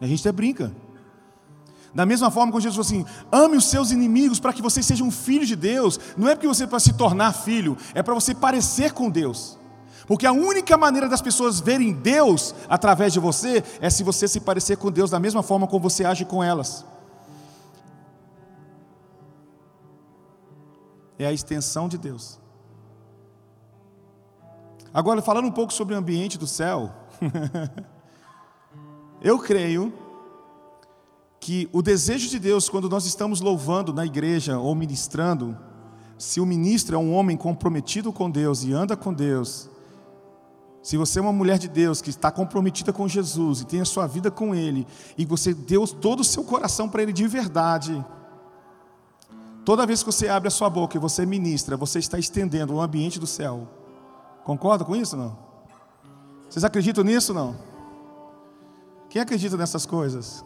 B: A gente até brinca. Da mesma forma que Jesus falou assim: ame os seus inimigos para que vocês sejam filhos de Deus. Não é porque você para se tornar filho, é para você parecer com Deus. Porque a única maneira das pessoas verem Deus através de você é se você se parecer com Deus da mesma forma como você age com elas. É a extensão de Deus. Agora, falando um pouco sobre o ambiente do céu, eu creio que o desejo de Deus, quando nós estamos louvando na igreja ou ministrando, se o ministro é um homem comprometido com Deus e anda com Deus, se você é uma mulher de Deus que está comprometida com Jesus e tem a sua vida com Ele, e você deu todo o seu coração para Ele de verdade, toda vez que você abre a sua boca e você ministra, você está estendendo o ambiente do céu. Concorda com isso não? Vocês acreditam nisso não? Quem acredita nessas coisas?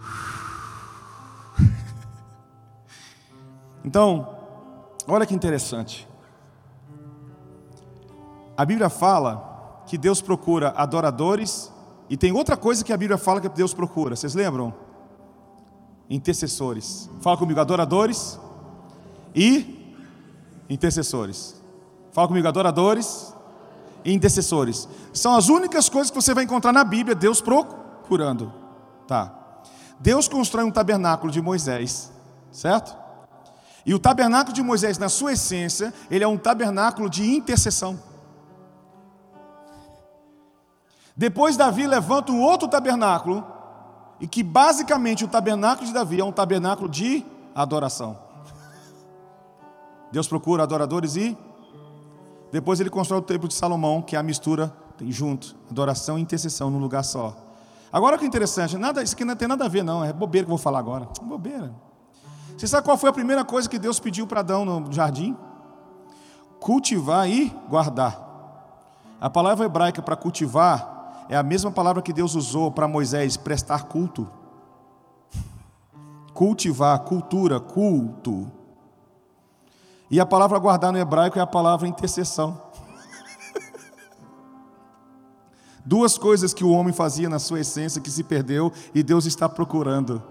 B: Então, olha que interessante. A Bíblia fala que Deus procura adoradores, e tem outra coisa que a Bíblia fala que Deus procura, vocês lembram? Intercessores. Fala comigo, adoradores e intercessores. Fala comigo, adoradores e intercessores. São as únicas coisas que você vai encontrar na Bíblia, Deus procurando. Tá. Deus constrói um tabernáculo de Moisés, certo? E o tabernáculo de Moisés, na sua essência, ele é um tabernáculo de intercessão. Depois Davi levanta um outro tabernáculo, e que basicamente o tabernáculo de Davi é um tabernáculo de adoração. Deus procura adoradores e Depois ele constrói o templo de Salomão, que é a mistura junto, adoração e intercessão num lugar só. Agora que é interessante, nada, isso aqui não tem nada a ver, não, é bobeira que eu vou falar agora. Bobeira. Você sabe qual foi a primeira coisa que Deus pediu para Adão no jardim? Cultivar e guardar. A palavra hebraica para cultivar é a mesma palavra que Deus usou para Moisés prestar culto. Cultivar, cultura, culto. E a palavra guardar no hebraico é a palavra intercessão. Duas coisas que o homem fazia na sua essência que se perdeu e Deus está procurando.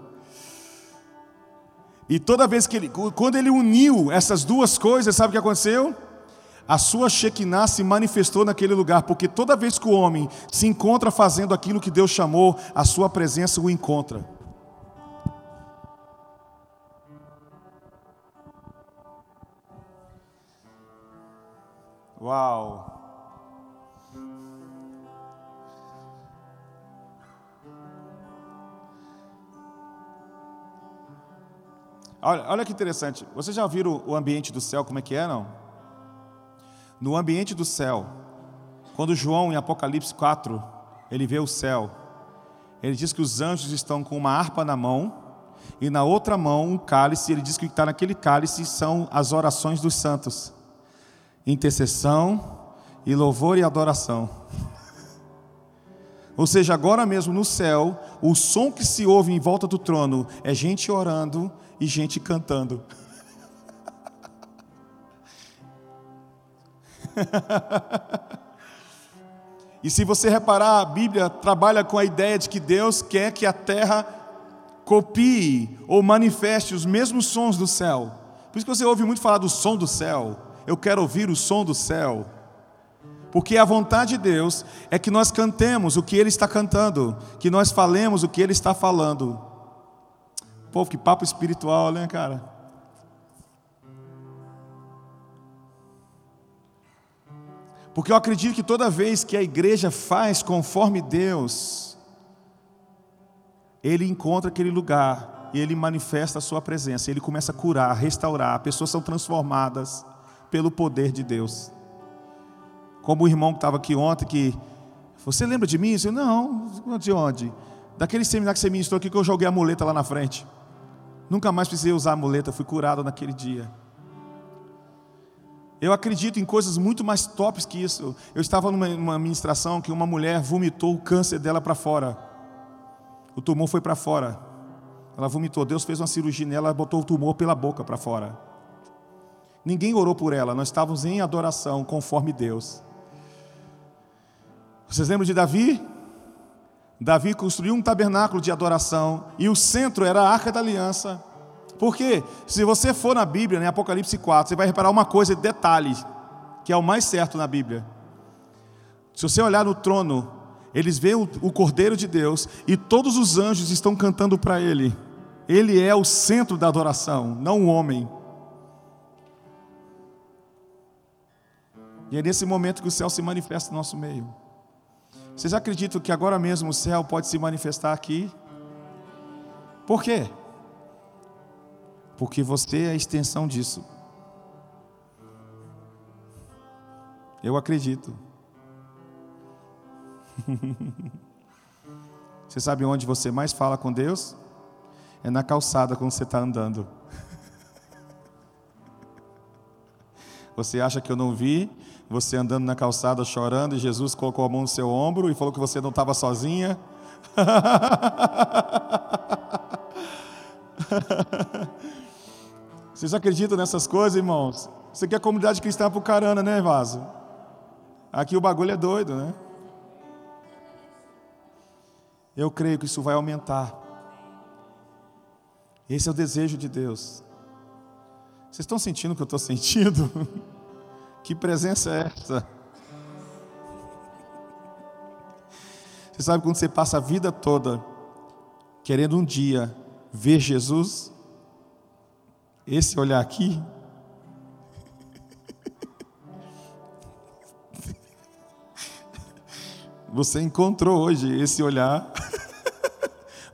B: E toda vez que ele, quando ele uniu essas duas coisas, sabe o que aconteceu? A sua Shekinah se manifestou naquele lugar, porque toda vez que o homem se encontra fazendo aquilo que Deus chamou, a sua presença o encontra. Uau! Olha, olha que interessante. Vocês já viram o ambiente do céu, como é que é, não? No ambiente do céu, quando João, em Apocalipse 4, ele vê o céu, ele diz que os anjos estão com uma harpa na mão, e na outra mão um cálice, ele diz que está naquele cálice são as orações dos santos, intercessão e louvor e adoração. Ou seja, agora mesmo no céu, o som que se ouve em volta do trono é gente orando, e gente cantando. e se você reparar, a Bíblia trabalha com a ideia de que Deus quer que a terra copie ou manifeste os mesmos sons do céu. Por isso que você ouve muito falar do som do céu. Eu quero ouvir o som do céu. Porque a vontade de Deus é que nós cantemos o que Ele está cantando, que nós falemos o que Ele está falando. Povo, que papo espiritual, né, cara? Porque eu acredito que toda vez que a igreja faz conforme Deus, ele encontra aquele lugar, ele manifesta a sua presença, ele começa a curar, a restaurar, pessoas são transformadas pelo poder de Deus. Como o irmão que estava aqui ontem, que você lembra de mim? Eu disse, não, de onde? Daquele seminário que você ministrou aqui que eu joguei a muleta lá na frente. Nunca mais precisei usar a muleta, fui curado naquele dia. Eu acredito em coisas muito mais tops que isso. Eu estava numa, numa ministração que uma mulher vomitou o câncer dela para fora. O tumor foi para fora. Ela vomitou. Deus fez uma cirurgia nela, botou o tumor pela boca para fora. Ninguém orou por ela. Nós estávamos em adoração conforme Deus. Vocês lembram de Davi? Davi construiu um tabernáculo de adoração e o centro era a arca da aliança. Porque se você for na Bíblia, em Apocalipse 4, você vai reparar uma coisa, detalhe, que é o mais certo na Bíblia. Se você olhar no trono, eles veem o Cordeiro de Deus e todos os anjos estão cantando para ele. Ele é o centro da adoração, não o homem. E é nesse momento que o céu se manifesta no nosso meio. Vocês acreditam que agora mesmo o céu pode se manifestar aqui? Por quê? Porque você é a extensão disso. Eu acredito. Você sabe onde você mais fala com Deus? É na calçada quando você está andando. Você acha que eu não vi? Você andando na calçada chorando e Jesus colocou a mão no seu ombro e falou que você não estava sozinha? Vocês acreditam nessas coisas, irmãos? Isso aqui é a comunidade cristã Pucarana, né, Vaso? Aqui o bagulho é doido, né? Eu creio que isso vai aumentar. Esse é o desejo de Deus. Vocês estão sentindo o que eu estou sentindo? que presença é essa? Você sabe quando você passa a vida toda querendo um dia ver Jesus? Esse olhar aqui. Você encontrou hoje esse olhar.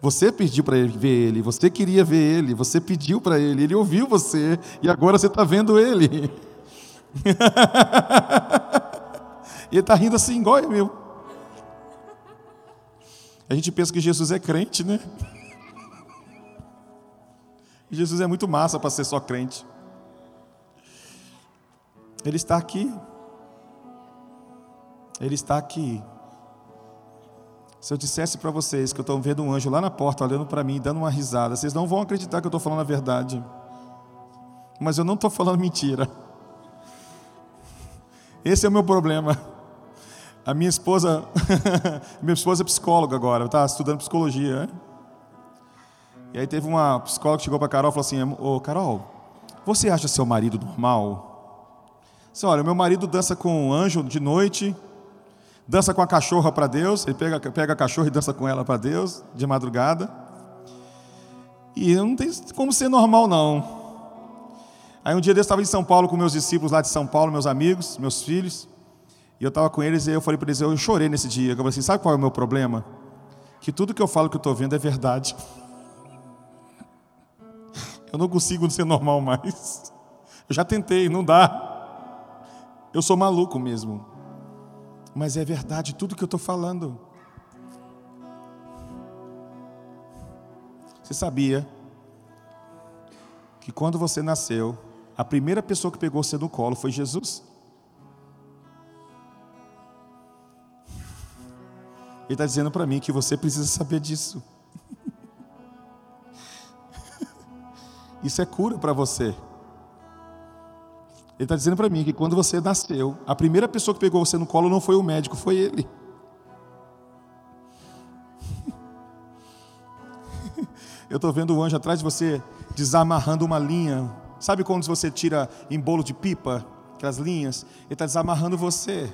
B: Você pediu para ver ele, você queria ver ele, você pediu para ele, ele ouviu você e agora você está vendo ele. E ele está rindo assim, igual eu. A gente pensa que Jesus é crente, né? Jesus é muito massa para ser só crente. Ele está aqui. Ele está aqui. Se eu dissesse para vocês que eu estou vendo um anjo lá na porta olhando para mim, dando uma risada, vocês não vão acreditar que eu estou falando a verdade. Mas eu não estou falando mentira. Esse é o meu problema. A minha esposa, minha esposa é psicóloga agora, está estudando psicologia. Né? E aí teve uma psicóloga que chegou para Carol e falou assim: Ô Carol, você acha seu marido normal? Disse, olha, meu marido dança com um anjo de noite, dança com a cachorra para Deus, ele pega, pega a cachorra e dança com ela para Deus, de madrugada. E não tem como ser normal, não. Aí um dia eu estava em São Paulo com meus discípulos lá de São Paulo, meus amigos, meus filhos. E eu estava com eles e eu falei para eles, eu chorei nesse dia. Eu falei assim, sabe qual é o meu problema? Que tudo que eu falo que eu estou vendo é verdade. Eu não consigo ser normal mais. Eu já tentei, não dá. Eu sou maluco mesmo. Mas é verdade tudo que eu estou falando. Você sabia que quando você nasceu, a primeira pessoa que pegou você no colo foi Jesus? Ele está dizendo para mim que você precisa saber disso. Isso é cura para você. Ele está dizendo para mim que quando você nasceu, a primeira pessoa que pegou você no colo não foi o médico, foi ele. Eu estou vendo o anjo atrás de você desamarrando uma linha. Sabe quando você tira em bolo de pipa, aquelas linhas? Ele está desamarrando você,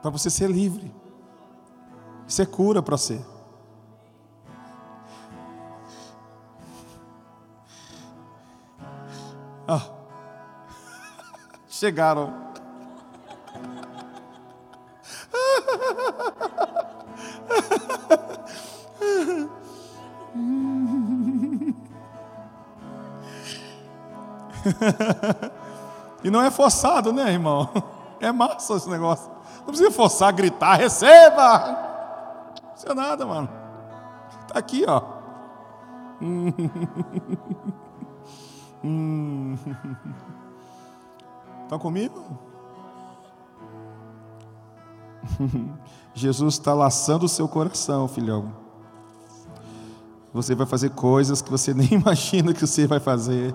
B: para você ser livre. Isso é cura para você. Ah. Chegaram. e não é forçado, né, irmão? É massa esse negócio. Não precisa forçar, gritar, receba! Não é nada, mano. Tá aqui, ó. Estão comigo? Jesus está laçando o seu coração, filhão. Você vai fazer coisas que você nem imagina que você vai fazer.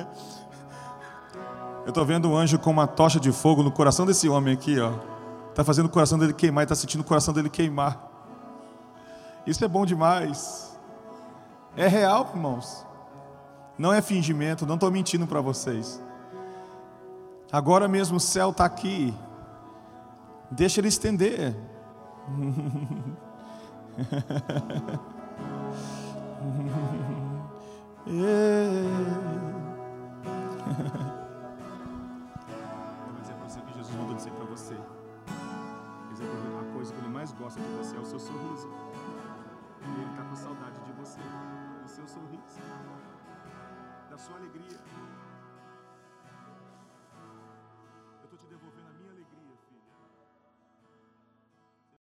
B: Eu estou vendo um anjo com uma tocha de fogo no coração desse homem aqui, ó. Está fazendo o coração dele queimar, está sentindo o coração dele queimar. Isso é bom demais. É real, irmãos. Não é fingimento, não estou mentindo para vocês. Agora mesmo o céu está aqui. Deixa ele estender. Eu gosta de você é o seu sorriso. E ele está com saudade de você, do seu sorriso da sua alegria.